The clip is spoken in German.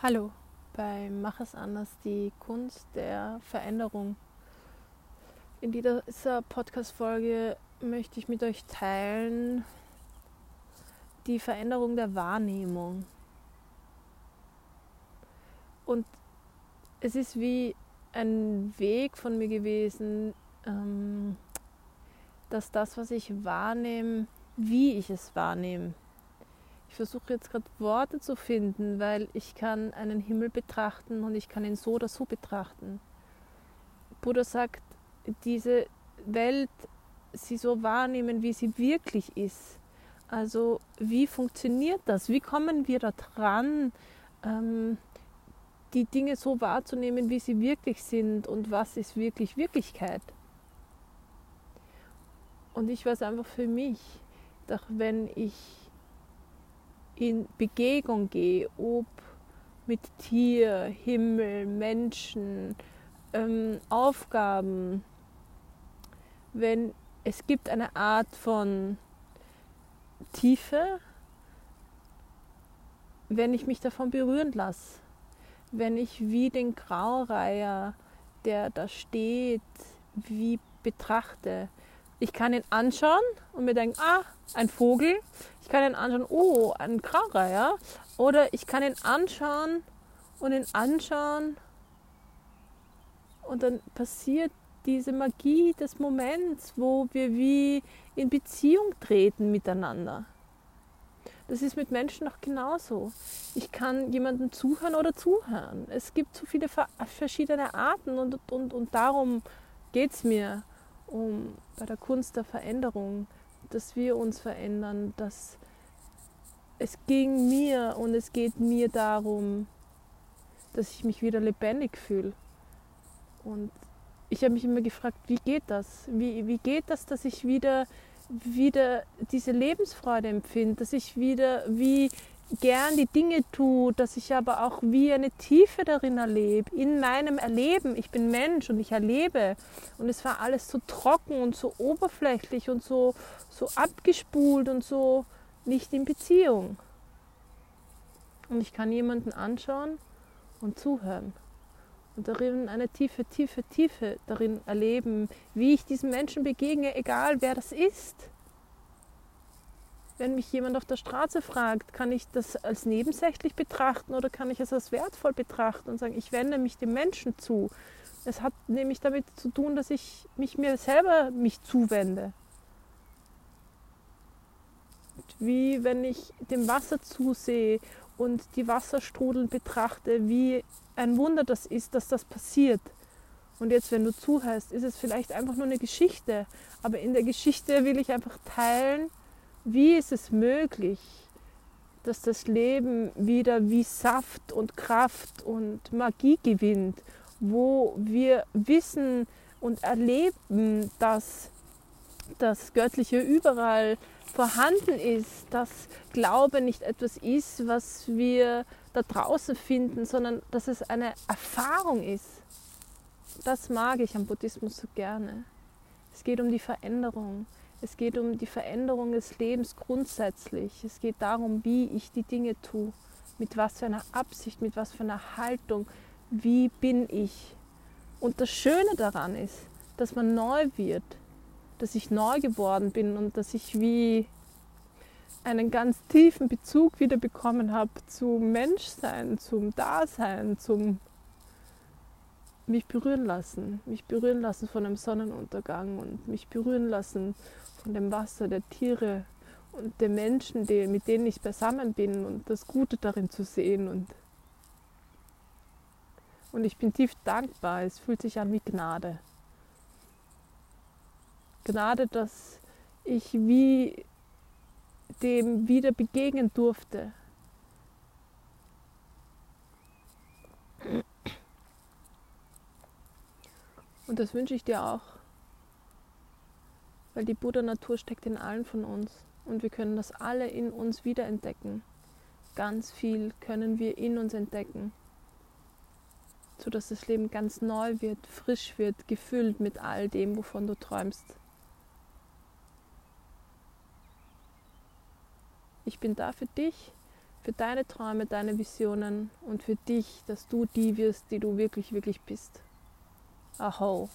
Hallo bei Mach es anders, die Kunst der Veränderung. In dieser Podcast-Folge möchte ich mit euch teilen die Veränderung der Wahrnehmung. Und es ist wie ein Weg von mir gewesen, ähm, dass das, was ich wahrnehme, wie ich es wahrnehme, ich versuche jetzt gerade Worte zu finden, weil ich kann einen Himmel betrachten und ich kann ihn so oder so betrachten. Buddha sagt, diese Welt sie so wahrnehmen, wie sie wirklich ist. Also wie funktioniert das? Wie kommen wir da dran, ähm, die Dinge so wahrzunehmen, wie sie wirklich sind und was ist wirklich Wirklichkeit? Und ich weiß einfach für mich, doch wenn ich in Begegnung gehe, ob mit Tier, Himmel, Menschen, ähm, Aufgaben, wenn es gibt eine Art von Tiefe, wenn ich mich davon berühren lasse, wenn ich wie den Graureiher, der da steht, wie betrachte. Ich kann ihn anschauen und mir denken, ah, ein Vogel. Ich kann ihn anschauen, oh, ein Graureiher. Oder ich kann ihn anschauen und ihn anschauen und dann passiert diese Magie des Moments, wo wir wie in Beziehung treten miteinander. Das ist mit Menschen auch genauso. Ich kann jemandem zuhören oder zuhören. Es gibt so viele verschiedene Arten und, und, und darum geht es mir um bei der Kunst der Veränderung dass wir uns verändern, dass es ging mir und es geht mir darum, dass ich mich wieder lebendig fühle. Und ich habe mich immer gefragt, wie geht das? Wie, wie geht das, dass ich wieder, wieder diese Lebensfreude empfinde, dass ich wieder wie gern die Dinge tue, dass ich aber auch wie eine Tiefe darin erlebe, in meinem Erleben. Ich bin Mensch und ich erlebe. Und es war alles so trocken und so oberflächlich und so, so abgespult und so nicht in Beziehung. Und ich kann jemanden anschauen und zuhören. Und darin eine tiefe, tiefe, tiefe darin erleben, wie ich diesen Menschen begegne, egal wer das ist wenn mich jemand auf der Straße fragt, kann ich das als nebensächlich betrachten oder kann ich es als wertvoll betrachten und sagen, ich wende mich dem Menschen zu. Es hat nämlich damit zu tun, dass ich mich mir selber mich zuwende. Wie wenn ich dem Wasser zusehe und die Wasserstrudel betrachte, wie ein Wunder das ist, dass das passiert. Und jetzt, wenn du zuhörst, ist es vielleicht einfach nur eine Geschichte, aber in der Geschichte will ich einfach teilen, wie ist es möglich, dass das Leben wieder wie Saft und Kraft und Magie gewinnt, wo wir wissen und erleben, dass das Göttliche überall vorhanden ist, dass Glaube nicht etwas ist, was wir da draußen finden, sondern dass es eine Erfahrung ist. Das mag ich am Buddhismus so gerne. Es geht um die Veränderung. Es geht um die Veränderung des Lebens grundsätzlich. Es geht darum, wie ich die Dinge tue, mit was für einer Absicht, mit was für einer Haltung, wie bin ich. Und das Schöne daran ist, dass man neu wird, dass ich neu geworden bin und dass ich wie einen ganz tiefen Bezug wieder bekommen habe zum Menschsein, zum Dasein, zum mich berühren lassen, mich berühren lassen von einem Sonnenuntergang und mich berühren lassen von dem Wasser, der Tiere und der Menschen, die, mit denen ich beisammen bin und das Gute darin zu sehen. Und, und ich bin tief dankbar. Es fühlt sich an wie Gnade. Gnade, dass ich wie dem wieder begegnen durfte. Und das wünsche ich dir auch weil die Buddha-Natur steckt in allen von uns und wir können das alle in uns wiederentdecken. Ganz viel können wir in uns entdecken, sodass das Leben ganz neu wird, frisch wird, gefüllt mit all dem, wovon du träumst. Ich bin da für dich, für deine Träume, deine Visionen und für dich, dass du die wirst, die du wirklich, wirklich bist. a hole.